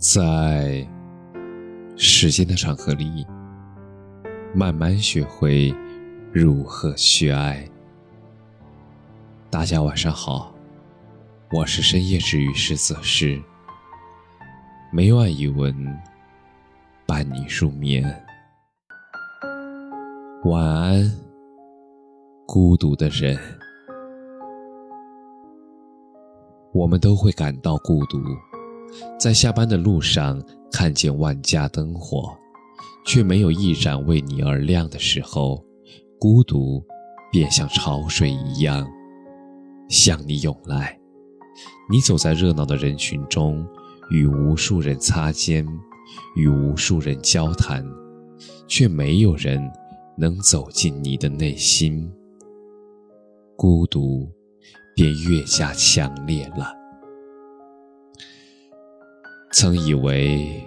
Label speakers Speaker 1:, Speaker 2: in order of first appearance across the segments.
Speaker 1: 在时间的长河里，慢慢学会如何去爱。大家晚上好，我是深夜治愈师泽师，每晚一文伴你入眠。晚安，孤独的人。我们都会感到孤独，在下班的路上看见万家灯火，却没有一盏为你而亮的时候，孤独便像潮水一样向你涌来。你走在热闹的人群中，与无数人擦肩，与无数人交谈，却没有人能走进你的内心。孤独。便越加强烈了。曾以为，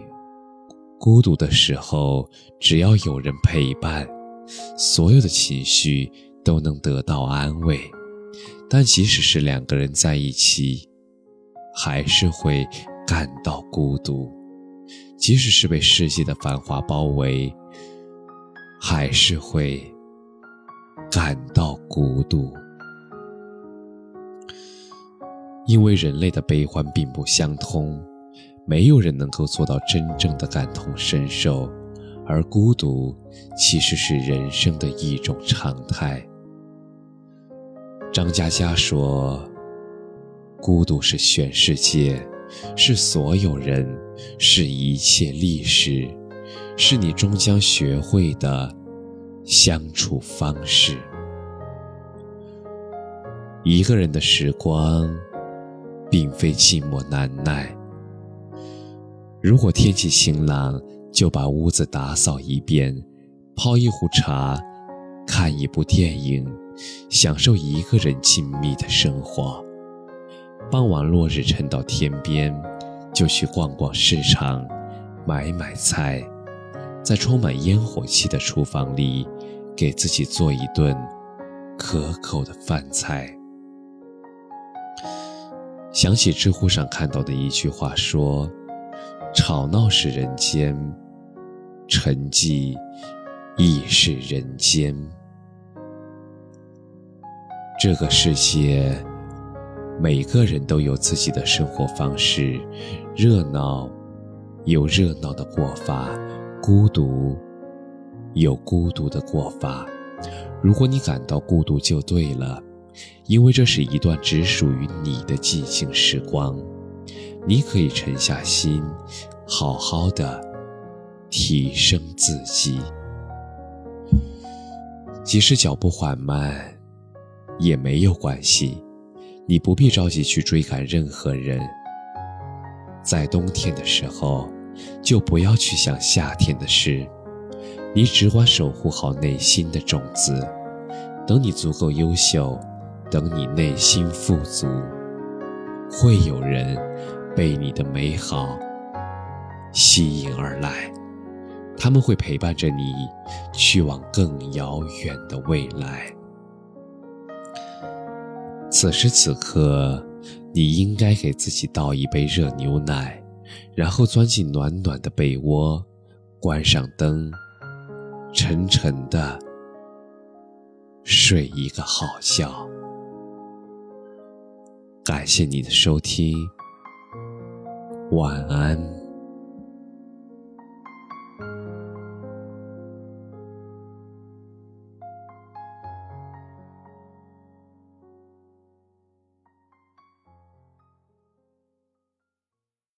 Speaker 1: 孤独的时候，只要有人陪伴，所有的情绪都能得到安慰。但即使是两个人在一起，还是会感到孤独；即使是被世界的繁华包围，还是会感到孤独。因为人类的悲欢并不相通，没有人能够做到真正的感同身受，而孤独其实是人生的一种常态。张嘉佳说：“孤独是全世界，是所有人，是一切历史，是你终将学会的相处方式。一个人的时光。”并非寂寞难耐。如果天气晴朗，就把屋子打扫一遍，泡一壶茶，看一部电影，享受一个人静谧的生活。傍晚落日沉到天边，就去逛逛市场，买买菜，在充满烟火气的厨房里，给自己做一顿可口的饭菜。想起知乎上看到的一句话说：“吵闹是人间，沉寂亦是人间。”这个世界，每个人都有自己的生活方式，热闹有热闹的过法，孤独有孤独的过法。如果你感到孤独，就对了。因为这是一段只属于你的寂静时光，你可以沉下心，好好的提升自己。即使脚步缓慢，也没有关系，你不必着急去追赶任何人。在冬天的时候，就不要去想夏天的事，你只管守护好内心的种子，等你足够优秀。等你内心富足，会有人被你的美好吸引而来，他们会陪伴着你去往更遥远的未来。此时此刻，你应该给自己倒一杯热牛奶，然后钻进暖暖的被窝，关上灯，沉沉的睡一个好觉。感谢你的收听，晚安。